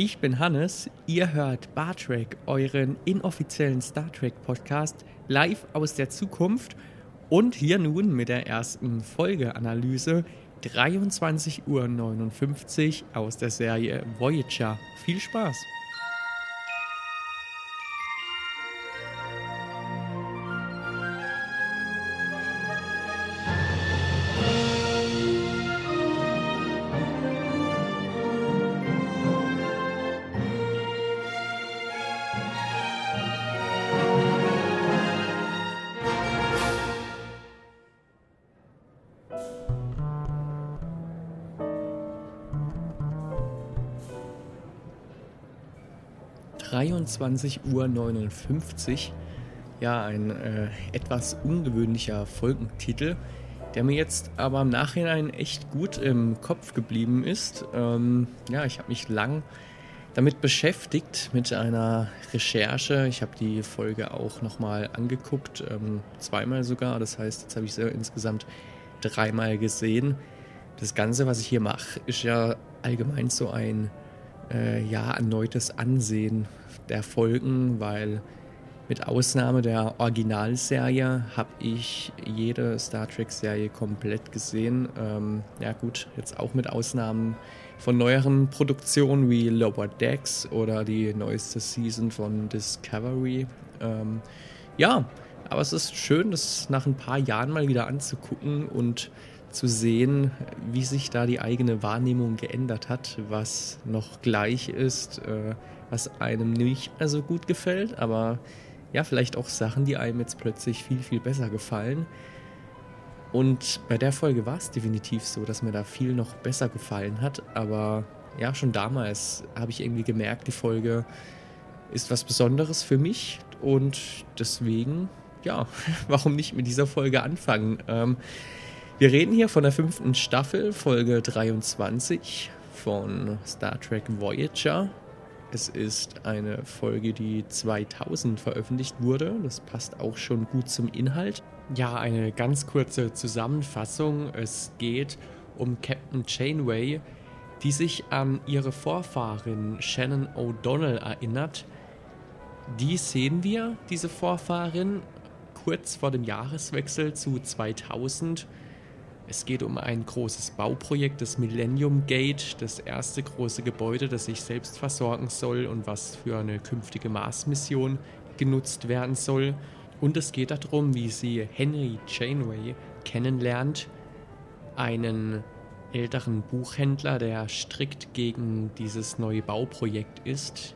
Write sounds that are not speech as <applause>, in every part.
Ich bin Hannes, ihr hört Bartrek, euren inoffiziellen Star Trek Podcast, live aus der Zukunft und hier nun mit der ersten Folgeanalyse 23.59 Uhr aus der Serie Voyager. Viel Spaß! 23.59 Uhr. Ja, ein äh, etwas ungewöhnlicher Folgentitel, der mir jetzt aber im Nachhinein echt gut im Kopf geblieben ist. Ähm, ja, ich habe mich lang damit beschäftigt, mit einer Recherche. Ich habe die Folge auch nochmal angeguckt, ähm, zweimal sogar. Das heißt, jetzt habe ich sie insgesamt dreimal gesehen. Das Ganze, was ich hier mache, ist ja allgemein so ein äh, ja, erneutes Ansehen der Folgen, weil mit Ausnahme der Originalserie habe ich jede Star Trek-Serie komplett gesehen. Ähm, ja gut, jetzt auch mit Ausnahmen von neueren Produktionen wie Lower Decks oder die neueste Season von Discovery. Ähm, ja, aber es ist schön, das nach ein paar Jahren mal wieder anzugucken und zu sehen, wie sich da die eigene Wahrnehmung geändert hat, was noch gleich ist, äh, was einem nicht mehr so gut gefällt, aber ja, vielleicht auch Sachen, die einem jetzt plötzlich viel, viel besser gefallen. Und bei der Folge war es definitiv so, dass mir da viel noch besser gefallen hat, aber ja, schon damals habe ich irgendwie gemerkt, die Folge ist was Besonderes für mich und deswegen, ja, <laughs> warum nicht mit dieser Folge anfangen? Ähm, wir reden hier von der fünften Staffel, Folge 23 von Star Trek Voyager. Es ist eine Folge, die 2000 veröffentlicht wurde. Das passt auch schon gut zum Inhalt. Ja, eine ganz kurze Zusammenfassung. Es geht um Captain Janeway, die sich an ihre Vorfahrin Shannon O'Donnell erinnert. Die sehen wir, diese Vorfahrin, kurz vor dem Jahreswechsel zu 2000 es geht um ein großes Bauprojekt, das Millennium Gate, das erste große Gebäude, das sich selbst versorgen soll und was für eine künftige Mars-Mission genutzt werden soll. Und es geht darum, wie sie Henry Janeway kennenlernt, einen älteren Buchhändler, der strikt gegen dieses neue Bauprojekt ist.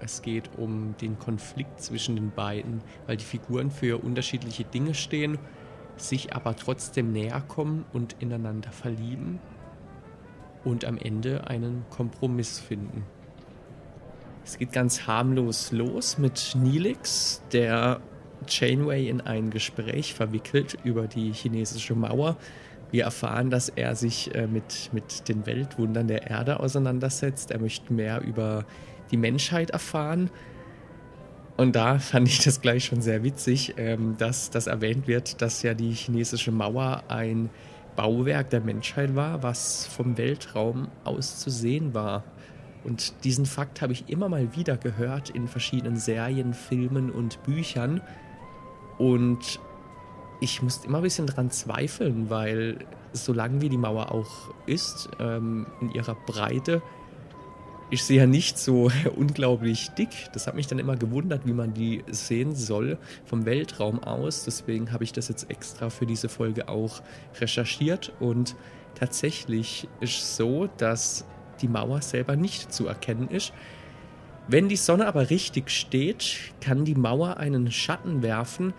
Es geht um den Konflikt zwischen den beiden, weil die Figuren für unterschiedliche Dinge stehen sich aber trotzdem näher kommen und ineinander verlieben und am Ende einen Kompromiss finden. Es geht ganz harmlos los mit Nilix, der Chainway in ein Gespräch verwickelt über die chinesische Mauer. Wir erfahren, dass er sich äh, mit, mit den Weltwundern der Erde auseinandersetzt. Er möchte mehr über die Menschheit erfahren und da fand ich das gleich schon sehr witzig, ähm, dass das erwähnt wird, dass ja die chinesische Mauer ein Bauwerk der Menschheit war, was vom Weltraum aus zu sehen war. Und diesen Fakt habe ich immer mal wieder gehört in verschiedenen Serien, Filmen und Büchern. Und ich musste immer ein bisschen dran zweifeln, weil solange wie die Mauer auch ist, ähm, in ihrer Breite, ich sehe ja nicht so <laughs> unglaublich dick. Das hat mich dann immer gewundert, wie man die sehen soll vom Weltraum aus. Deswegen habe ich das jetzt extra für diese Folge auch recherchiert. Und tatsächlich ist so, dass die Mauer selber nicht zu erkennen ist. Wenn die Sonne aber richtig steht, kann die Mauer einen Schatten werfen,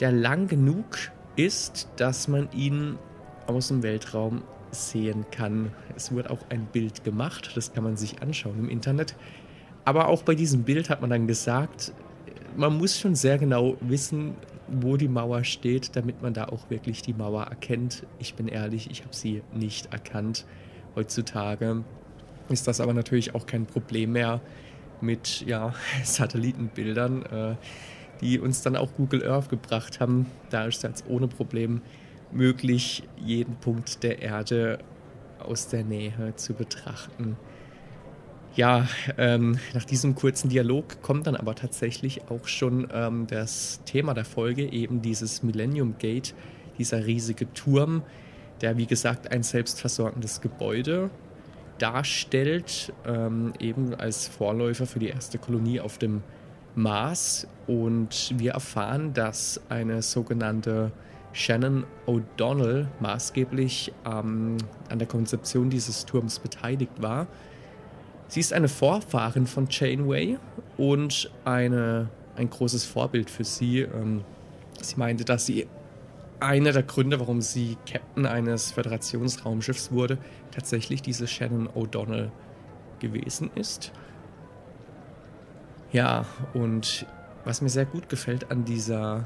der lang genug ist, dass man ihn aus dem Weltraum sehen kann. Es wird auch ein Bild gemacht, das kann man sich anschauen im Internet. Aber auch bei diesem Bild hat man dann gesagt, man muss schon sehr genau wissen, wo die Mauer steht, damit man da auch wirklich die Mauer erkennt. Ich bin ehrlich, ich habe sie nicht erkannt. Heutzutage ist das aber natürlich auch kein Problem mehr mit ja, <laughs> Satellitenbildern, äh, die uns dann auch Google Earth gebracht haben. Da ist jetzt ohne Problem möglich, jeden Punkt der Erde aus der Nähe zu betrachten. Ja, ähm, nach diesem kurzen Dialog kommt dann aber tatsächlich auch schon ähm, das Thema der Folge, eben dieses Millennium Gate, dieser riesige Turm, der wie gesagt ein selbstversorgendes Gebäude darstellt, ähm, eben als Vorläufer für die erste Kolonie auf dem Mars. Und wir erfahren, dass eine sogenannte Shannon O'Donnell maßgeblich ähm, an der Konzeption dieses Turms beteiligt war. Sie ist eine Vorfahrin von Chainway und eine, ein großes Vorbild für sie. Ähm, sie meinte, dass sie einer der Gründe, warum sie Captain eines Föderationsraumschiffs wurde, tatsächlich diese Shannon O'Donnell gewesen ist. Ja, und was mir sehr gut gefällt an dieser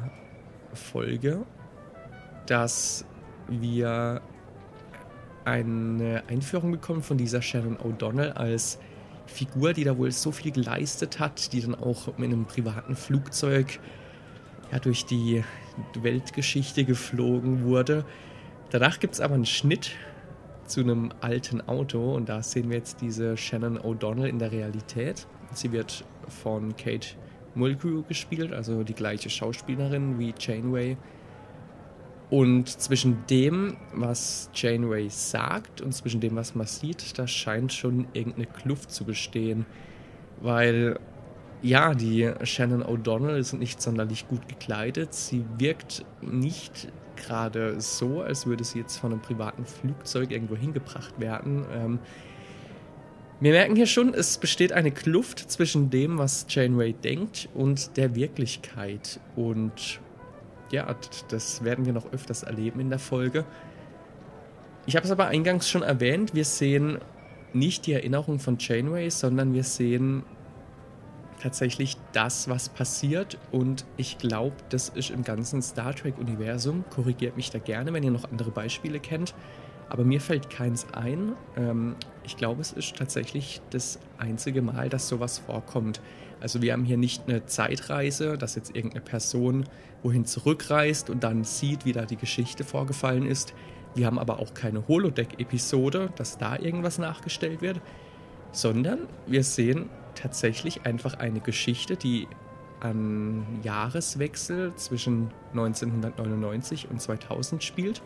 Folge, dass wir eine Einführung bekommen von dieser Shannon O'Donnell als Figur, die da wohl so viel geleistet hat, die dann auch mit einem privaten Flugzeug ja, durch die Weltgeschichte geflogen wurde. Danach gibt es aber einen Schnitt zu einem alten Auto und da sehen wir jetzt diese Shannon O'Donnell in der Realität. Sie wird von Kate Mulgrew gespielt, also die gleiche Schauspielerin wie Janeway. Und zwischen dem, was Janeway sagt und zwischen dem, was man sieht, da scheint schon irgendeine Kluft zu bestehen. Weil ja, die Shannon O'Donnell ist nicht sonderlich gut gekleidet. Sie wirkt nicht gerade so, als würde sie jetzt von einem privaten Flugzeug irgendwo hingebracht werden. Ähm, wir merken hier schon, es besteht eine Kluft zwischen dem, was Janeway denkt und der Wirklichkeit. Und ja, das werden wir noch öfters erleben in der Folge. Ich habe es aber eingangs schon erwähnt, wir sehen nicht die Erinnerung von Janeway, sondern wir sehen tatsächlich das, was passiert. Und ich glaube, das ist im ganzen Star Trek-Universum. Korrigiert mich da gerne, wenn ihr noch andere Beispiele kennt. Aber mir fällt keins ein. Ähm, ich glaube, es ist tatsächlich das einzige Mal, dass sowas vorkommt. Also wir haben hier nicht eine Zeitreise, dass jetzt irgendeine Person wohin zurückreist und dann sieht, wie da die Geschichte vorgefallen ist. Wir haben aber auch keine Holodeck-Episode, dass da irgendwas nachgestellt wird, sondern wir sehen tatsächlich einfach eine Geschichte, die an Jahreswechsel zwischen 1999 und 2000 spielt.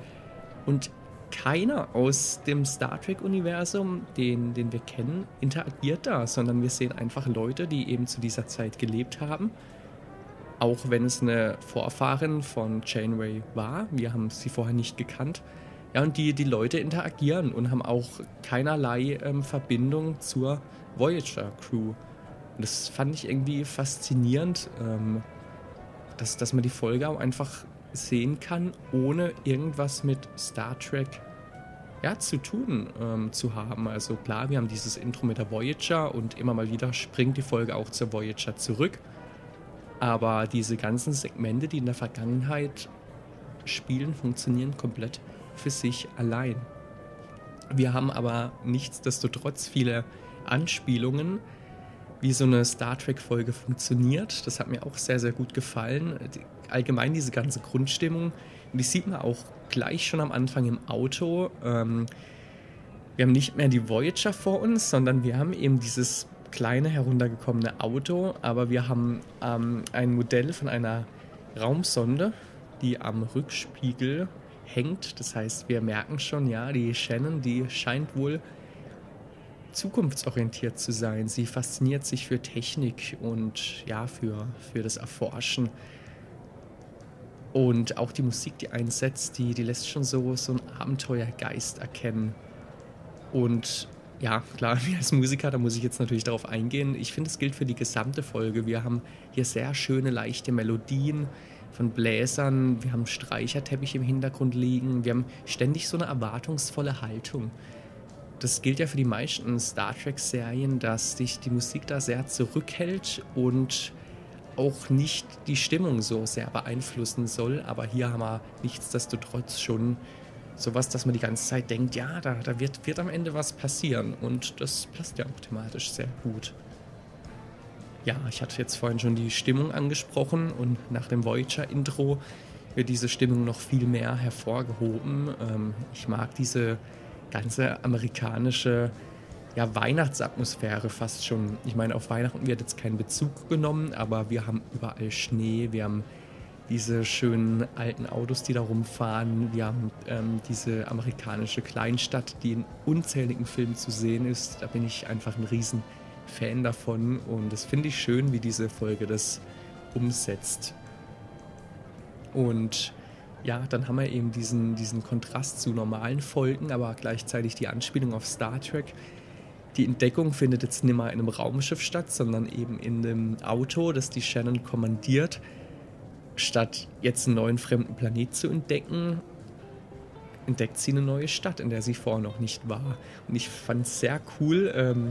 Und keiner aus dem Star Trek-Universum, den, den wir kennen, interagiert da, sondern wir sehen einfach Leute, die eben zu dieser Zeit gelebt haben. Auch wenn es eine Vorfahrin von Janeway war, wir haben sie vorher nicht gekannt. Ja, und die, die Leute interagieren und haben auch keinerlei ähm, Verbindung zur Voyager-Crew. Und das fand ich irgendwie faszinierend, ähm, dass, dass man die Folge auch einfach sehen kann, ohne irgendwas mit Star Trek ja, zu tun ähm, zu haben. Also klar, wir haben dieses Intro mit der Voyager und immer mal wieder springt die Folge auch zur Voyager zurück. Aber diese ganzen Segmente, die in der Vergangenheit spielen, funktionieren komplett für sich allein. Wir haben aber nichtsdestotrotz viele Anspielungen, wie so eine Star Trek-Folge funktioniert. Das hat mir auch sehr, sehr gut gefallen. Allgemein diese ganze Grundstimmung. Und die sieht man auch gleich schon am Anfang im Auto. Ähm, wir haben nicht mehr die Voyager vor uns, sondern wir haben eben dieses kleine heruntergekommene Auto, aber wir haben ähm, ein Modell von einer Raumsonde, die am Rückspiegel hängt. Das heißt, wir merken schon, ja, die Shannon, die scheint wohl zukunftsorientiert zu sein. Sie fasziniert sich für Technik und ja, für, für das Erforschen. Und auch die Musik, die einsetzt, die, die lässt schon so, so einen Abenteuergeist erkennen. Und ja, klar, <laughs> als Musiker, da muss ich jetzt natürlich darauf eingehen. Ich finde, es gilt für die gesamte Folge. Wir haben hier sehr schöne, leichte Melodien von Bläsern. Wir haben Streicherteppich im Hintergrund liegen. Wir haben ständig so eine erwartungsvolle Haltung das gilt ja für die meisten Star Trek-Serien, dass sich die Musik da sehr zurückhält und auch nicht die Stimmung so sehr beeinflussen soll. Aber hier haben wir nichtsdestotrotz schon sowas, dass man die ganze Zeit denkt, ja, da, da wird, wird am Ende was passieren. Und das passt ja auch thematisch sehr gut. Ja, ich hatte jetzt vorhin schon die Stimmung angesprochen und nach dem Voyager-Intro wird diese Stimmung noch viel mehr hervorgehoben. Ähm, ich mag diese ganze amerikanische ja, Weihnachtsatmosphäre fast schon. Ich meine, auf Weihnachten wird jetzt kein Bezug genommen, aber wir haben überall Schnee, wir haben diese schönen alten Autos, die da rumfahren. Wir haben ähm, diese amerikanische Kleinstadt, die in unzähligen Filmen zu sehen ist. Da bin ich einfach ein riesen Fan davon und das finde ich schön, wie diese Folge das umsetzt. Und ja, dann haben wir eben diesen, diesen Kontrast zu normalen Folgen, aber gleichzeitig die Anspielung auf Star Trek. Die Entdeckung findet jetzt nicht mal in einem Raumschiff statt, sondern eben in dem Auto, das die Shannon kommandiert statt jetzt einen neuen fremden Planet zu entdecken, entdeckt sie eine neue Stadt, in der sie vorher noch nicht war. Und ich fand es sehr cool. Ähm,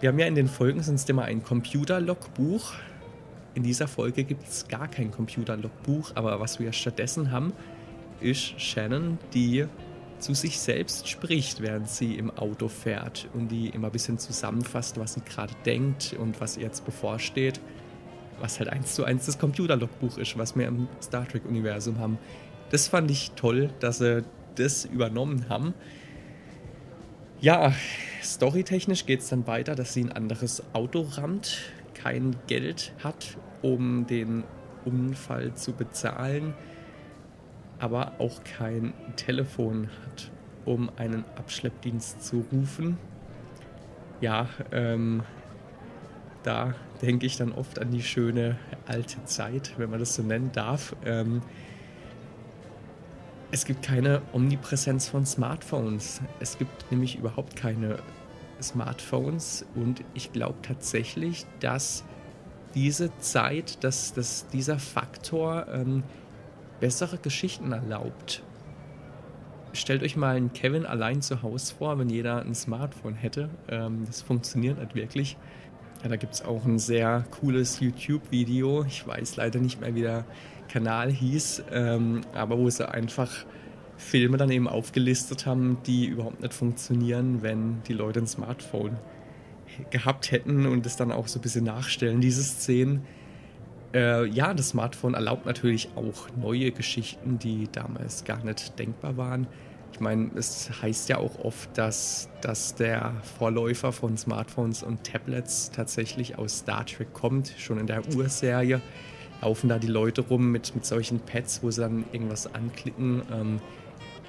wir haben ja in den Folgen sonst immer ein Computer-Logbuch. In dieser Folge gibt es gar kein Computer-Logbuch, aber was wir stattdessen haben, ist Shannon, die zu sich selbst spricht, während sie im Auto fährt und die immer ein bisschen zusammenfasst, was sie gerade denkt und was ihr jetzt bevorsteht was halt eins zu eins das Computerlogbuch ist, was wir im Star Trek-Universum haben. Das fand ich toll, dass sie das übernommen haben. Ja, storytechnisch geht es dann weiter, dass sie ein anderes Auto rammt, kein Geld hat, um den Unfall zu bezahlen, aber auch kein Telefon hat, um einen Abschleppdienst zu rufen. Ja, ähm, da denke ich dann oft an die schöne alte Zeit, wenn man das so nennen darf. Ähm, es gibt keine Omnipräsenz von Smartphones. Es gibt nämlich überhaupt keine Smartphones und ich glaube tatsächlich, dass diese Zeit, dass, dass dieser Faktor ähm, bessere Geschichten erlaubt. Stellt euch mal einen Kevin allein zu Hause vor, wenn jeder ein Smartphone hätte. Ähm, das funktioniert nicht wirklich. Ja, da gibt es auch ein sehr cooles YouTube-Video. Ich weiß leider nicht mehr, wie der Kanal hieß, ähm, aber wo sie einfach Filme dann eben aufgelistet haben, die überhaupt nicht funktionieren, wenn die Leute ein Smartphone gehabt hätten und es dann auch so ein bisschen nachstellen, diese Szenen. Äh, ja, das Smartphone erlaubt natürlich auch neue Geschichten, die damals gar nicht denkbar waren. Ich meine, es heißt ja auch oft, dass, dass der Vorläufer von Smartphones und Tablets tatsächlich aus Star Trek kommt. Schon in der Urserie laufen da die Leute rum mit, mit solchen Pads, wo sie dann irgendwas anklicken. Ähm,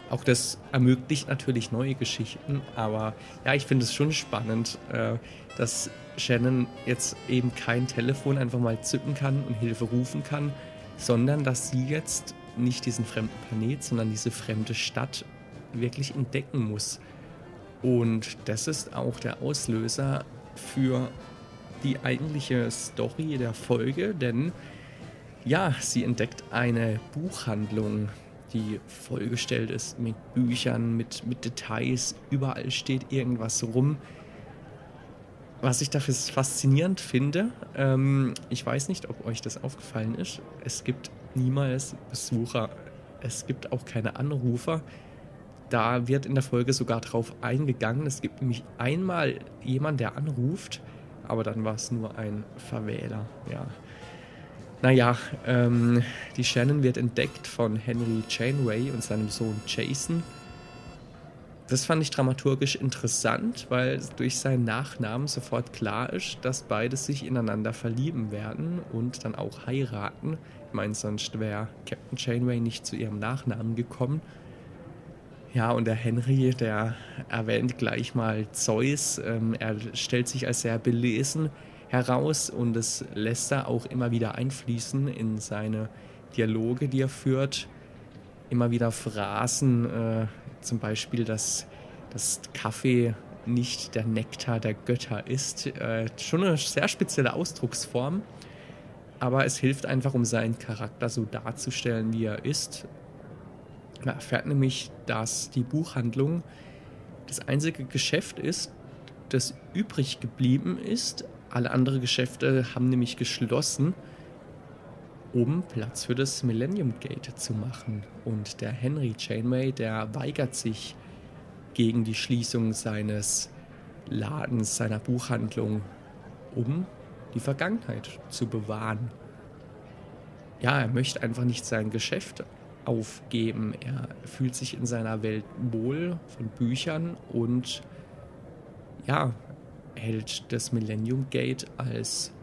auch das ermöglicht natürlich neue Geschichten, aber ja, ich finde es schon spannend, äh, dass Shannon jetzt eben kein Telefon einfach mal zücken kann und Hilfe rufen kann, sondern dass sie jetzt nicht diesen fremden Planet, sondern diese fremde Stadt wirklich entdecken muss. Und das ist auch der Auslöser für die eigentliche Story der Folge, denn ja, sie entdeckt eine Buchhandlung, die vollgestellt ist mit Büchern, mit, mit Details, überall steht irgendwas rum. Was ich dafür faszinierend finde, ähm, ich weiß nicht, ob euch das aufgefallen ist, es gibt niemals Besucher, es gibt auch keine Anrufer, da wird in der Folge sogar drauf eingegangen. Es gibt nämlich einmal jemand, der anruft, aber dann war es nur ein Verwähler. Ja. Naja, ähm, die Shannon wird entdeckt von Henry Chainway und seinem Sohn Jason. Das fand ich dramaturgisch interessant, weil durch seinen Nachnamen sofort klar ist, dass beide sich ineinander verlieben werden und dann auch heiraten. Ich meine, sonst wäre Captain Chainway nicht zu ihrem Nachnamen gekommen. Ja, und der Henry, der erwähnt gleich mal Zeus. Ähm, er stellt sich als sehr belesen heraus und es lässt er auch immer wieder einfließen in seine Dialoge, die er führt. Immer wieder Phrasen, äh, zum Beispiel, dass das Kaffee nicht der Nektar der Götter ist. Äh, schon eine sehr spezielle Ausdrucksform, aber es hilft einfach, um seinen Charakter so darzustellen, wie er ist. Man erfährt nämlich, dass die Buchhandlung das einzige Geschäft ist, das übrig geblieben ist. Alle anderen Geschäfte haben nämlich geschlossen, um Platz für das Millennium Gate zu machen. Und der Henry Chainway, der weigert sich gegen die Schließung seines Ladens, seiner Buchhandlung, um die Vergangenheit zu bewahren. Ja, er möchte einfach nicht sein Geschäft aufgeben. Er fühlt sich in seiner Welt wohl von Büchern und ja, hält das Millennium Gate als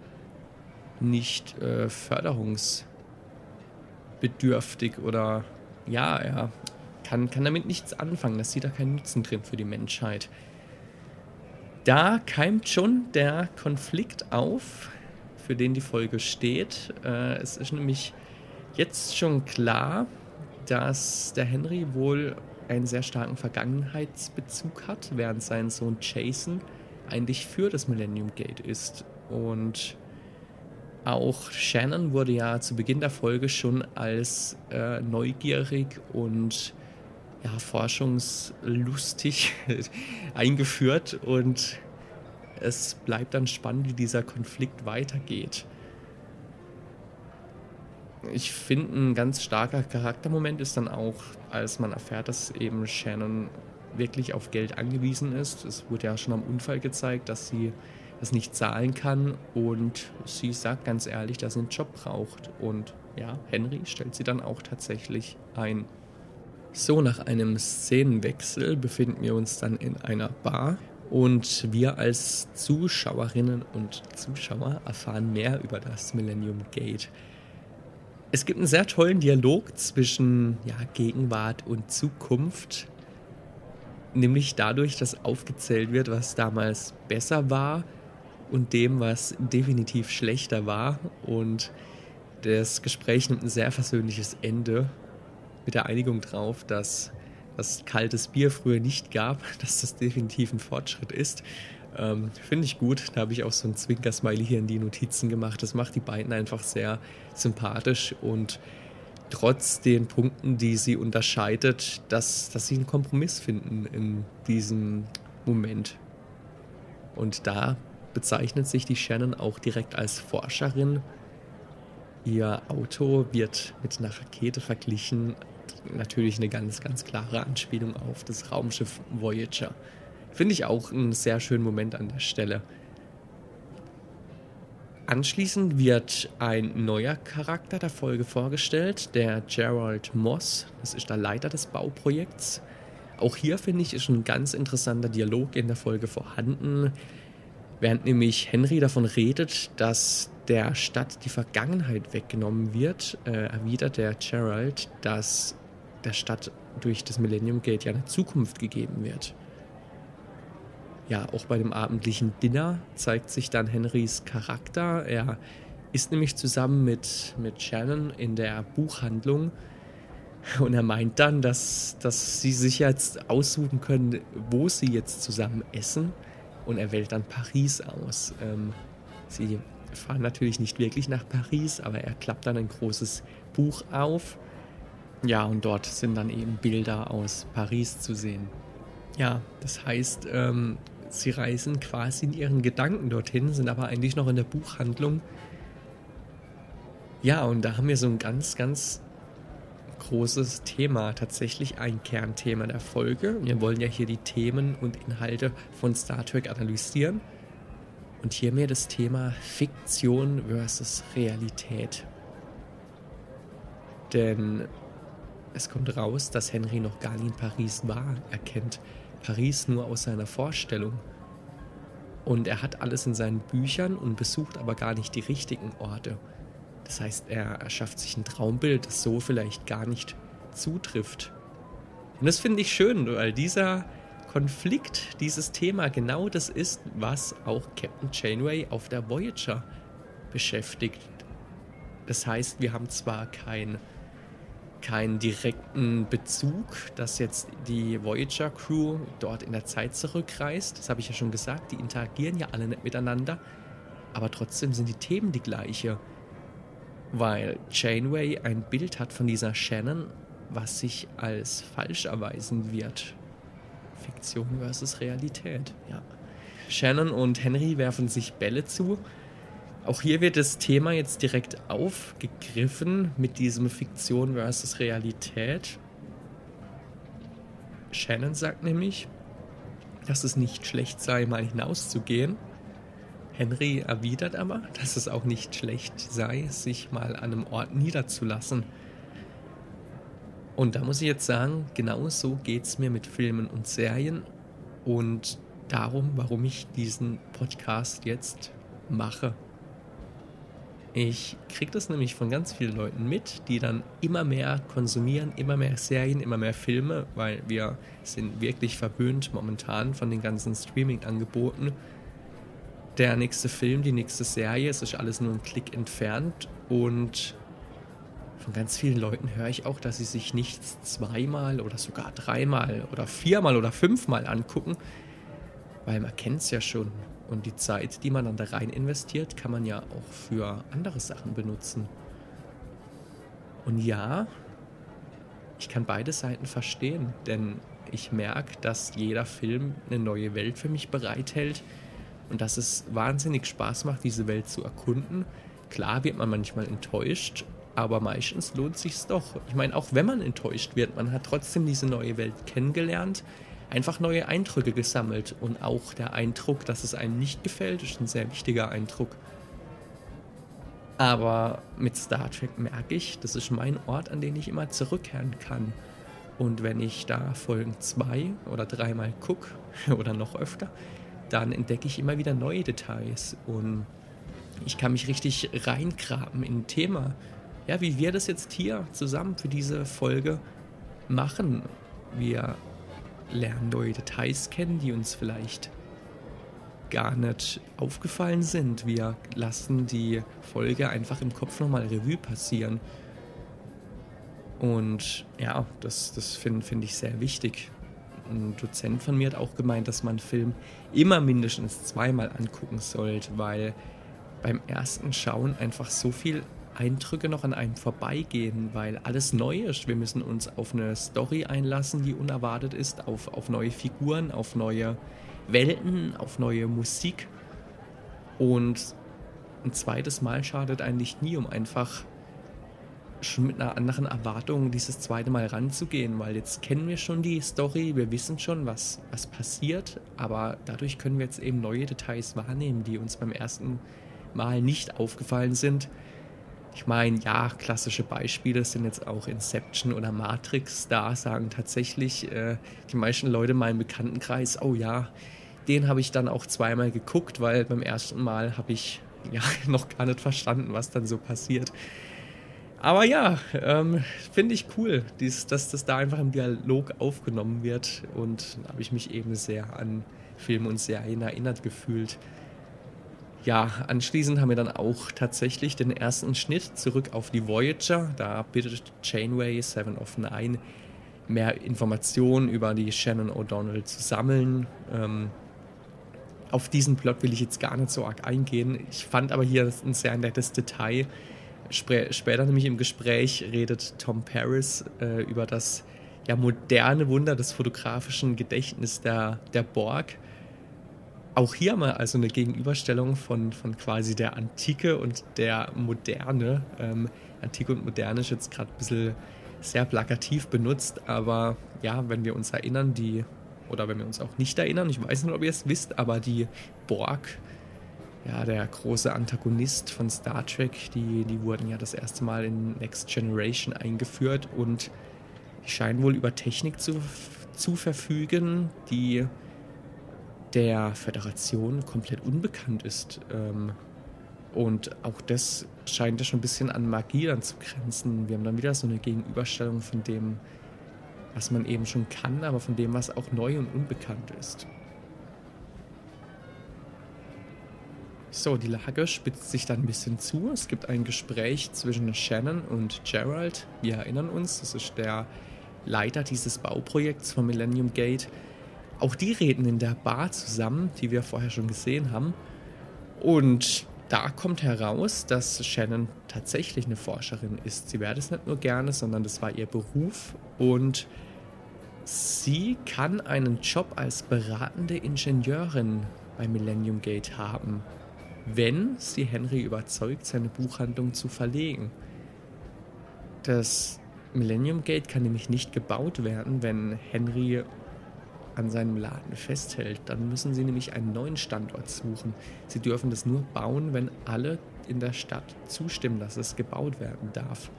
nicht äh, förderungsbedürftig oder ja, er kann, kann damit nichts anfangen. Das sieht da keinen Nutzen drin für die Menschheit. Da keimt schon der Konflikt auf, für den die Folge steht. Äh, es ist nämlich jetzt schon klar, dass der Henry wohl einen sehr starken Vergangenheitsbezug hat, während sein Sohn Jason eigentlich für das Millennium Gate ist. Und auch Shannon wurde ja zu Beginn der Folge schon als äh, neugierig und ja, forschungslustig <laughs> eingeführt und es bleibt dann spannend, wie dieser Konflikt weitergeht. Ich finde, ein ganz starker Charaktermoment ist dann auch, als man erfährt, dass eben Shannon wirklich auf Geld angewiesen ist. Es wurde ja schon am Unfall gezeigt, dass sie das nicht zahlen kann und sie sagt ganz ehrlich, dass sie einen Job braucht. Und ja, Henry stellt sie dann auch tatsächlich ein. So, nach einem Szenenwechsel befinden wir uns dann in einer Bar und wir als Zuschauerinnen und Zuschauer erfahren mehr über das Millennium Gate. Es gibt einen sehr tollen Dialog zwischen ja, Gegenwart und Zukunft, nämlich dadurch, dass aufgezählt wird, was damals besser war und dem, was definitiv schlechter war. Und das Gespräch nimmt ein sehr versöhnliches Ende mit der Einigung drauf, dass es kaltes Bier früher nicht gab, <laughs> dass das definitiv ein Fortschritt ist. Ähm, Finde ich gut. Da habe ich auch so ein Zwinker-Smiley hier in die Notizen gemacht. Das macht die beiden einfach sehr sympathisch und trotz den Punkten, die sie unterscheidet, dass, dass sie einen Kompromiss finden in diesem Moment. Und da bezeichnet sich die Shannon auch direkt als Forscherin. Ihr Auto wird mit einer Rakete verglichen. Natürlich eine ganz, ganz klare Anspielung auf das Raumschiff Voyager. Finde ich auch einen sehr schönen Moment an der Stelle. Anschließend wird ein neuer Charakter der Folge vorgestellt, der Gerald Moss. Das ist der Leiter des Bauprojekts. Auch hier finde ich, ist ein ganz interessanter Dialog in der Folge vorhanden. Während nämlich Henry davon redet, dass der Stadt die Vergangenheit weggenommen wird, äh, erwidert der Gerald, dass der Stadt durch das Millennium Gate ja eine Zukunft gegeben wird. Ja, auch bei dem abendlichen Dinner zeigt sich dann Henrys Charakter. Er ist nämlich zusammen mit, mit Shannon in der Buchhandlung und er meint dann, dass, dass sie sich jetzt aussuchen können, wo sie jetzt zusammen essen und er wählt dann Paris aus. Ähm, sie fahren natürlich nicht wirklich nach Paris, aber er klappt dann ein großes Buch auf. Ja, und dort sind dann eben Bilder aus Paris zu sehen. Ja, das heißt, ähm, sie reisen quasi in ihren Gedanken dorthin, sind aber eigentlich noch in der Buchhandlung. Ja, und da haben wir so ein ganz, ganz großes Thema, tatsächlich ein Kernthema der Folge. Wir wollen ja hier die Themen und Inhalte von Star Trek analysieren. Und hier mehr das Thema Fiktion versus Realität. Denn es kommt raus, dass Henry noch gar nie in Paris war. Er kennt Paris nur aus seiner Vorstellung. Und er hat alles in seinen Büchern und besucht aber gar nicht die richtigen Orte. Das heißt, er erschafft sich ein Traumbild, das so vielleicht gar nicht zutrifft. Und das finde ich schön, weil dieser Konflikt, dieses Thema genau das ist, was auch Captain Janeway auf der Voyager beschäftigt. Das heißt, wir haben zwar kein, keinen direkten Bezug, dass jetzt die Voyager-Crew dort in der Zeit zurückreist. Das habe ich ja schon gesagt, die interagieren ja alle nicht miteinander. Aber trotzdem sind die Themen die gleiche weil Janeway ein Bild hat von dieser Shannon, was sich als falsch erweisen wird. Fiktion versus Realität, ja. Shannon und Henry werfen sich Bälle zu. Auch hier wird das Thema jetzt direkt aufgegriffen mit diesem Fiktion versus Realität. Shannon sagt nämlich, dass es nicht schlecht sei, mal hinauszugehen Henry erwidert aber, dass es auch nicht schlecht sei, sich mal an einem Ort niederzulassen. Und da muss ich jetzt sagen, genau so geht es mir mit Filmen und Serien. Und darum, warum ich diesen Podcast jetzt mache. Ich kriege das nämlich von ganz vielen Leuten mit, die dann immer mehr konsumieren, immer mehr Serien, immer mehr Filme, weil wir sind wirklich verwöhnt momentan von den ganzen Streaming-Angeboten. Der nächste Film, die nächste Serie, es ist alles nur ein Klick entfernt und von ganz vielen Leuten höre ich auch, dass sie sich nichts zweimal oder sogar dreimal oder viermal oder fünfmal angucken, weil man kennt es ja schon. Und die Zeit, die man dann da rein investiert, kann man ja auch für andere Sachen benutzen. Und ja, ich kann beide Seiten verstehen, denn ich merke, dass jeder Film eine neue Welt für mich bereithält und dass es wahnsinnig Spaß macht, diese Welt zu erkunden. Klar wird man manchmal enttäuscht, aber meistens lohnt sich's doch. Ich meine, auch wenn man enttäuscht wird, man hat trotzdem diese neue Welt kennengelernt, einfach neue Eindrücke gesammelt und auch der Eindruck, dass es einem nicht gefällt, ist ein sehr wichtiger Eindruck. Aber mit Star Trek merke ich, das ist mein Ort, an den ich immer zurückkehren kann. Und wenn ich da Folgen zwei oder dreimal gucke <laughs> oder noch öfter, dann entdecke ich immer wieder neue Details und ich kann mich richtig reingraben in ein Thema ja, wie wir das jetzt hier zusammen für diese Folge machen. Wir lernen neue Details kennen, die uns vielleicht gar nicht aufgefallen sind. Wir lassen die Folge einfach im Kopf nochmal Revue passieren. Und ja, das, das finde find ich sehr wichtig. Ein Dozent von mir hat auch gemeint, dass man einen Film immer mindestens zweimal angucken sollte, weil beim ersten Schauen einfach so viel Eindrücke noch an einem vorbeigehen, weil alles neu ist. Wir müssen uns auf eine Story einlassen, die unerwartet ist, auf, auf neue Figuren, auf neue Welten, auf neue Musik. Und ein zweites Mal schadet eigentlich nie, um einfach schon mit einer anderen Erwartung dieses zweite Mal ranzugehen, weil jetzt kennen wir schon die Story, wir wissen schon, was, was passiert, aber dadurch können wir jetzt eben neue Details wahrnehmen, die uns beim ersten Mal nicht aufgefallen sind. Ich meine, ja, klassische Beispiele sind jetzt auch Inception oder Matrix. Da sagen tatsächlich äh, die meisten Leute in meinem Bekanntenkreis, oh ja, den habe ich dann auch zweimal geguckt, weil beim ersten Mal habe ich ja <laughs> noch gar nicht verstanden, was dann so passiert. Aber ja, ähm, finde ich cool, dies, dass das da einfach im Dialog aufgenommen wird. Und habe ich mich eben sehr an Filme und Serien erinnert gefühlt ja, anschließend haben wir dann auch tatsächlich den ersten Schnitt zurück auf die Voyager. Da bittet Janeway Seven of Nine mehr Informationen über die Shannon O'Donnell zu sammeln. Ähm, auf diesen Plot will ich jetzt gar nicht so arg eingehen. Ich fand aber hier ein sehr nettes Detail. Spr später nämlich im Gespräch redet Tom Paris äh, über das ja, moderne Wunder des fotografischen Gedächtnisses der, der Borg auch hier mal also eine Gegenüberstellung von, von quasi der Antike und der Moderne. Ähm, Antike und Moderne ist jetzt gerade ein bisschen sehr plakativ benutzt, aber ja, wenn wir uns erinnern, die, oder wenn wir uns auch nicht erinnern, ich weiß nicht, ob ihr es wisst, aber die Borg, ja, der große Antagonist von Star Trek, die, die wurden ja das erste Mal in Next Generation eingeführt und die scheinen wohl über Technik zu, zu verfügen, die der Föderation komplett unbekannt ist. Ähm, und auch das scheint ja schon ein bisschen an Magie dann zu grenzen. Wir haben dann wieder so eine Gegenüberstellung von dem, was man eben schon kann, aber von dem, was auch neu und unbekannt ist. So, die Lage spitzt sich dann ein bisschen zu. Es gibt ein Gespräch zwischen Shannon und Gerald. Wir erinnern uns, das ist der Leiter dieses Bauprojekts von Millennium Gate. Auch die reden in der Bar zusammen, die wir vorher schon gesehen haben. Und da kommt heraus, dass Shannon tatsächlich eine Forscherin ist. Sie wäre das nicht nur gerne, sondern das war ihr Beruf. Und sie kann einen Job als beratende Ingenieurin bei Millennium Gate haben, wenn sie Henry überzeugt, seine Buchhandlung zu verlegen. Das Millennium Gate kann nämlich nicht gebaut werden, wenn Henry an seinem Laden festhält, dann müssen sie nämlich einen neuen Standort suchen. Sie dürfen das nur bauen, wenn alle in der Stadt zustimmen, dass es gebaut werden darf.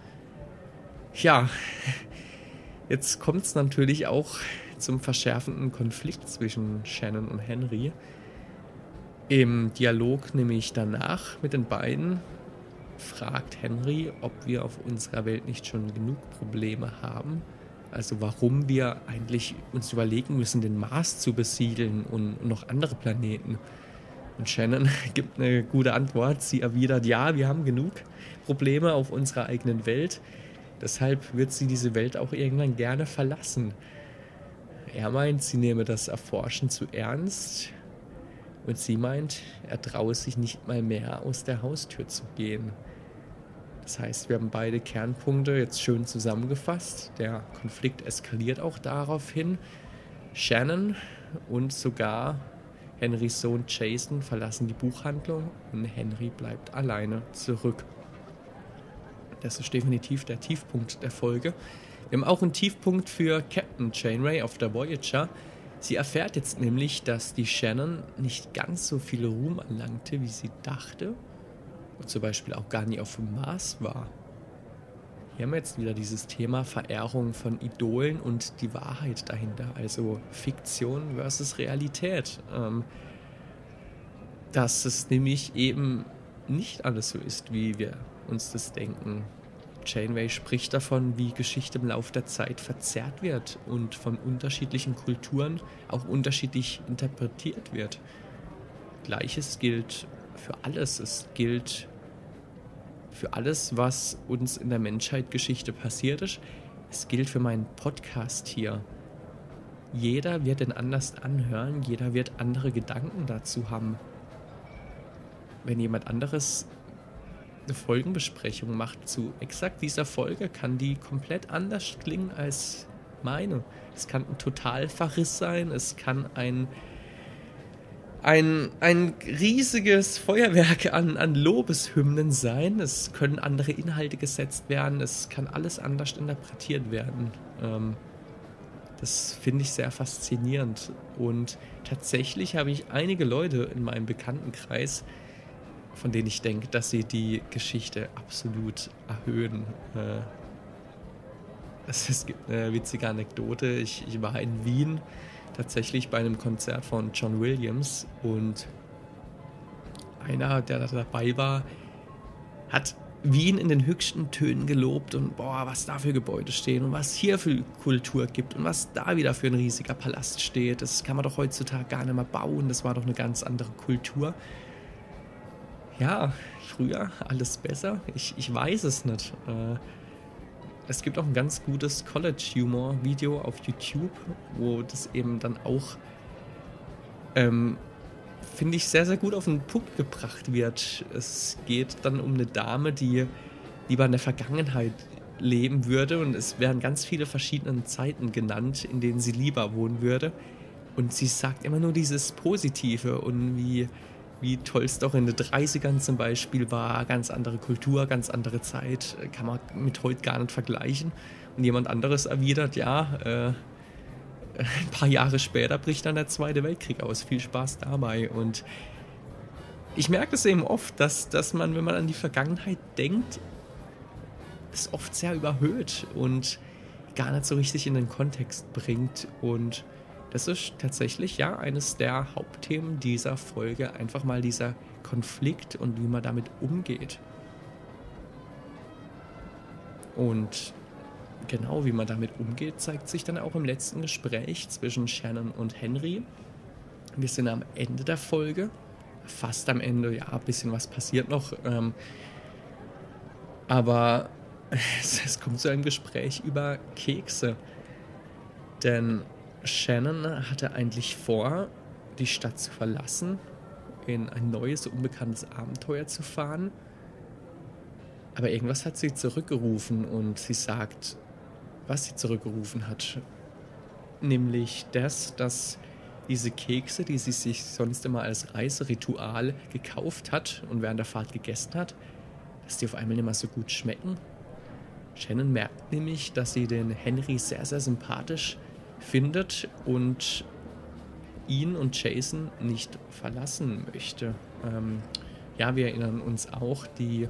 Ja, jetzt kommt es natürlich auch zum verschärfenden Konflikt zwischen Shannon und Henry. Im Dialog nämlich danach mit den beiden fragt Henry, ob wir auf unserer Welt nicht schon genug Probleme haben. Also warum wir eigentlich uns überlegen müssen, den Mars zu besiedeln und noch andere Planeten. Und Shannon <laughs> gibt eine gute Antwort. Sie erwidert, ja, wir haben genug Probleme auf unserer eigenen Welt. Deshalb wird sie diese Welt auch irgendwann gerne verlassen. Er meint, sie nehme das Erforschen zu ernst und sie meint, er traue sich nicht mal mehr aus der Haustür zu gehen. Das heißt, wir haben beide Kernpunkte jetzt schön zusammengefasst. Der Konflikt eskaliert auch daraufhin. Shannon und sogar Henrys Sohn Jason verlassen die Buchhandlung und Henry bleibt alleine zurück. Das ist definitiv der Tiefpunkt der Folge. Wir haben auch einen Tiefpunkt für Captain Chainray auf der Voyager. Sie erfährt jetzt nämlich, dass die Shannon nicht ganz so viel Ruhm erlangte, wie sie dachte. Und zum Beispiel auch gar nie auf dem Mars war. Hier haben wir jetzt wieder dieses Thema Verehrung von Idolen und die Wahrheit dahinter, also Fiktion versus Realität. Ähm, dass es nämlich eben nicht alles so ist, wie wir uns das denken. Janeway spricht davon, wie Geschichte im Laufe der Zeit verzerrt wird und von unterschiedlichen Kulturen auch unterschiedlich interpretiert wird. Gleiches gilt für alles. Es gilt für alles, was uns in der Menschheitsgeschichte passiert ist. Es gilt für meinen Podcast hier. Jeder wird den anders anhören, jeder wird andere Gedanken dazu haben. Wenn jemand anderes eine Folgenbesprechung macht zu exakt dieser Folge, kann die komplett anders klingen als meine. Es kann ein Totalverriss sein, es kann ein, ein, ein riesiges Feuerwerk an, an Lobeshymnen sein, es können andere Inhalte gesetzt werden, es kann alles anders interpretiert werden. Ähm, das finde ich sehr faszinierend. Und tatsächlich habe ich einige Leute in meinem Bekanntenkreis, von denen ich denke, dass sie die Geschichte absolut erhöhen. Äh, es gibt eine witzige Anekdote. Ich, ich war in Wien tatsächlich bei einem Konzert von John Williams und einer, der da dabei war, hat Wien in den höchsten Tönen gelobt und boah, was da für Gebäude stehen und was hier für Kultur gibt und was da wieder für ein riesiger Palast steht. Das kann man doch heutzutage gar nicht mehr bauen. Das war doch eine ganz andere Kultur ja, früher alles besser? Ich, ich weiß es nicht. Äh, es gibt auch ein ganz gutes College-Humor-Video auf YouTube, wo das eben dann auch, ähm, finde ich, sehr, sehr gut auf den Punkt gebracht wird. Es geht dann um eine Dame, die lieber in der Vergangenheit leben würde und es werden ganz viele verschiedene Zeiten genannt, in denen sie lieber wohnen würde. Und sie sagt immer nur dieses Positive und wie wie toll es doch in den 30ern zum Beispiel war, ganz andere Kultur, ganz andere Zeit, kann man mit heute gar nicht vergleichen. Und jemand anderes erwidert, ja, äh, ein paar Jahre später bricht dann der Zweite Weltkrieg aus. Viel Spaß dabei. Und ich merke es eben oft, dass, dass man, wenn man an die Vergangenheit denkt, es oft sehr überhöht und gar nicht so richtig in den Kontext bringt. Und das ist tatsächlich ja eines der Hauptthemen dieser Folge, einfach mal dieser Konflikt und wie man damit umgeht. Und genau wie man damit umgeht, zeigt sich dann auch im letzten Gespräch zwischen Shannon und Henry. Wir sind am Ende der Folge, fast am Ende, ja, ein bisschen was passiert noch. Ähm, aber es, <laughs> es kommt zu einem Gespräch über Kekse. Denn Shannon hatte eigentlich vor, die Stadt zu verlassen, in ein neues, unbekanntes Abenteuer zu fahren. Aber irgendwas hat sie zurückgerufen und sie sagt, was sie zurückgerufen hat. Nämlich das, dass diese Kekse, die sie sich sonst immer als Reiseritual gekauft hat und während der Fahrt gegessen hat, dass die auf einmal nicht mehr so gut schmecken. Shannon merkt nämlich, dass sie den Henry sehr, sehr sympathisch findet und ihn und Jason nicht verlassen möchte. Ähm, ja, wir erinnern uns auch, die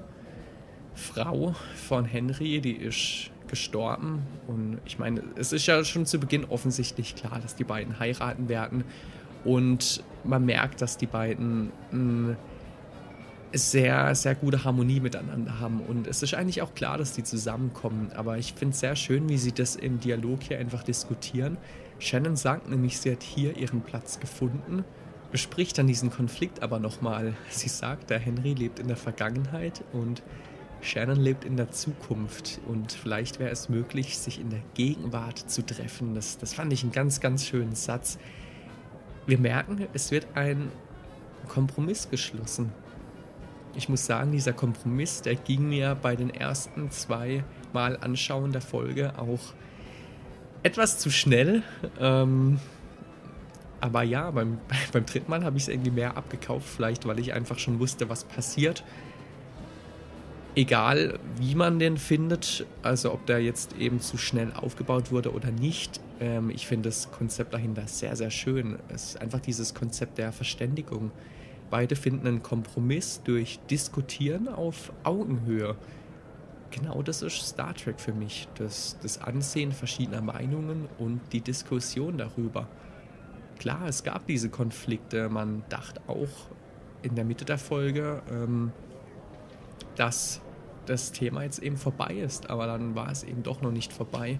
Frau von Henry, die ist gestorben. Und ich meine, es ist ja schon zu Beginn offensichtlich klar, dass die beiden heiraten werden. Und man merkt, dass die beiden mh, sehr, sehr gute Harmonie miteinander haben. Und es ist eigentlich auch klar, dass die zusammenkommen. Aber ich finde es sehr schön, wie sie das im Dialog hier einfach diskutieren. Shannon sagt nämlich, sie hat hier ihren Platz gefunden, bespricht dann diesen Konflikt aber nochmal. Sie sagt, der Henry lebt in der Vergangenheit und Shannon lebt in der Zukunft und vielleicht wäre es möglich, sich in der Gegenwart zu treffen. Das, das fand ich einen ganz, ganz schönen Satz. Wir merken, es wird ein Kompromiss geschlossen ich muss sagen, dieser Kompromiss, der ging mir bei den ersten zwei Mal anschauen der Folge auch etwas zu schnell. Ähm, aber ja, beim, <laughs> beim dritten Mal habe ich es irgendwie mehr abgekauft, vielleicht weil ich einfach schon wusste, was passiert. Egal, wie man den findet, also ob der jetzt eben zu schnell aufgebaut wurde oder nicht, ähm, ich finde das Konzept dahinter sehr, sehr schön. Es ist einfach dieses Konzept der Verständigung. Beide finden einen Kompromiss durch Diskutieren auf Augenhöhe. Genau das ist Star Trek für mich. Das, das Ansehen verschiedener Meinungen und die Diskussion darüber. Klar, es gab diese Konflikte. Man dachte auch in der Mitte der Folge, ähm, dass das Thema jetzt eben vorbei ist. Aber dann war es eben doch noch nicht vorbei.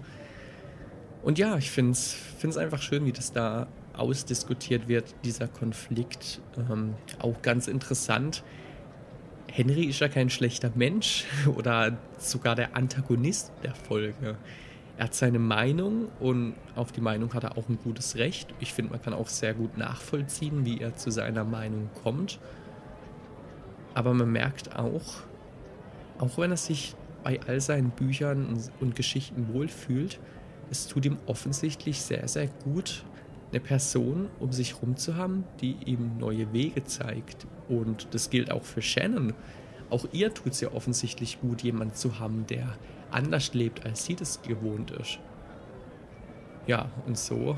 Und ja, ich finde es einfach schön, wie das da ausdiskutiert wird, dieser Konflikt. Ähm, auch ganz interessant. Henry ist ja kein schlechter Mensch <laughs> oder sogar der Antagonist der Folge. Er hat seine Meinung und auf die Meinung hat er auch ein gutes Recht. Ich finde, man kann auch sehr gut nachvollziehen, wie er zu seiner Meinung kommt. Aber man merkt auch, auch wenn er sich bei all seinen Büchern und Geschichten wohlfühlt, es tut ihm offensichtlich sehr, sehr gut, eine Person um sich herum zu haben, die ihm neue Wege zeigt. Und das gilt auch für Shannon. Auch ihr tut es ja offensichtlich gut, jemanden zu haben, der anders lebt, als sie das gewohnt ist. Ja, und so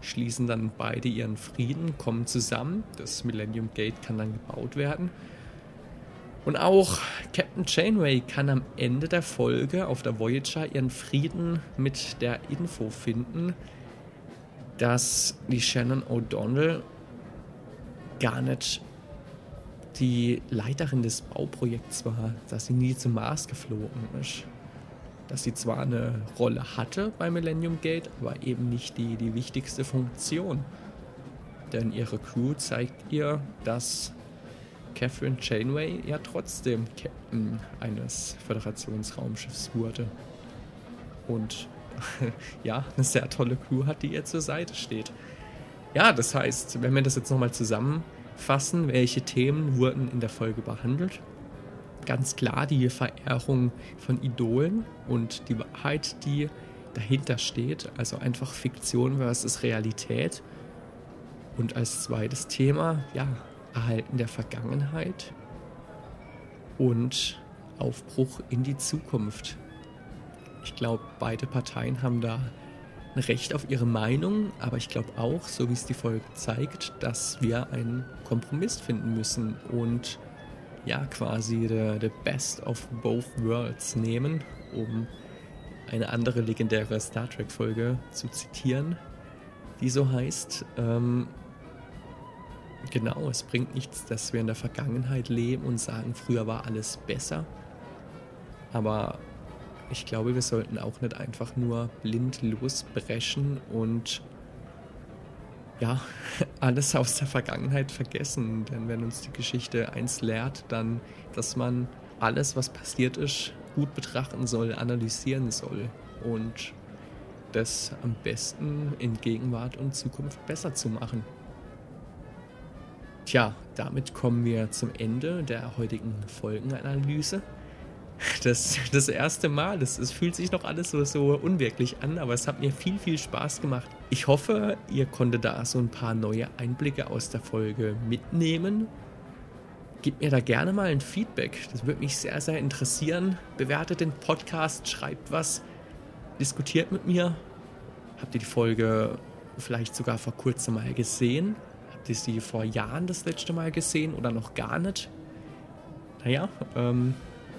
schließen dann beide ihren Frieden, kommen zusammen. Das Millennium Gate kann dann gebaut werden. Und auch Captain Janeway kann am Ende der Folge auf der Voyager ihren Frieden mit der Info finden, dass die Shannon O'Donnell gar nicht die Leiterin des Bauprojekts war, dass sie nie zum Mars geflogen ist. Dass sie zwar eine Rolle hatte bei Millennium Gate, aber eben nicht die, die wichtigste Funktion. Denn ihre Crew zeigt ihr, dass Catherine Janeway ja trotzdem Captain eines Föderationsraumschiffs wurde. Und <laughs> ja, eine sehr tolle Crew hat, die ihr zur Seite steht. Ja, das heißt, wenn wir das jetzt nochmal zusammenfassen, welche Themen wurden in der Folge behandelt? Ganz klar die Verehrung von Idolen und die Wahrheit, die dahinter steht, also einfach Fiktion versus Realität. Und als zweites Thema, ja, Erhalten der Vergangenheit und Aufbruch in die Zukunft. Ich glaube, beide Parteien haben da ein Recht auf ihre Meinung, aber ich glaube auch, so wie es die Folge zeigt, dass wir einen Kompromiss finden müssen und ja, quasi the, the best of both worlds nehmen, um eine andere legendäre Star Trek-Folge zu zitieren, die so heißt. Ähm, genau, es bringt nichts, dass wir in der Vergangenheit leben und sagen, früher war alles besser. Aber ich glaube, wir sollten auch nicht einfach nur blind losbrechen und ja, <laughs> alles aus der Vergangenheit vergessen. Denn wenn uns die Geschichte eins lehrt, dann, dass man alles, was passiert ist, gut betrachten soll, analysieren soll und das am besten in Gegenwart und Zukunft besser zu machen. Tja, damit kommen wir zum Ende der heutigen Folgenanalyse das, das erste Mal. Es, es fühlt sich noch alles so, so unwirklich an, aber es hat mir viel, viel Spaß gemacht. Ich hoffe, ihr konntet da so ein paar neue Einblicke aus der Folge mitnehmen. Gebt mir da gerne mal ein Feedback. Das würde mich sehr, sehr interessieren. Bewertet den Podcast, schreibt was, diskutiert mit mir. Habt ihr die Folge vielleicht sogar vor kurzem mal gesehen? Habt ihr sie vor Jahren das letzte Mal gesehen oder noch gar nicht? Naja, ähm,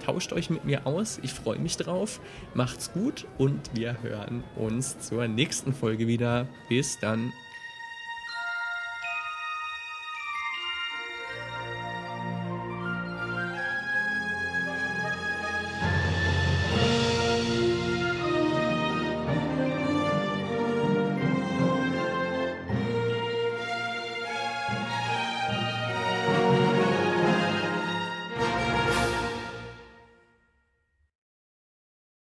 tauscht euch mit mir aus. Ich freue mich drauf. Macht's gut und wir hören uns zur nächsten Folge wieder. Bis dann.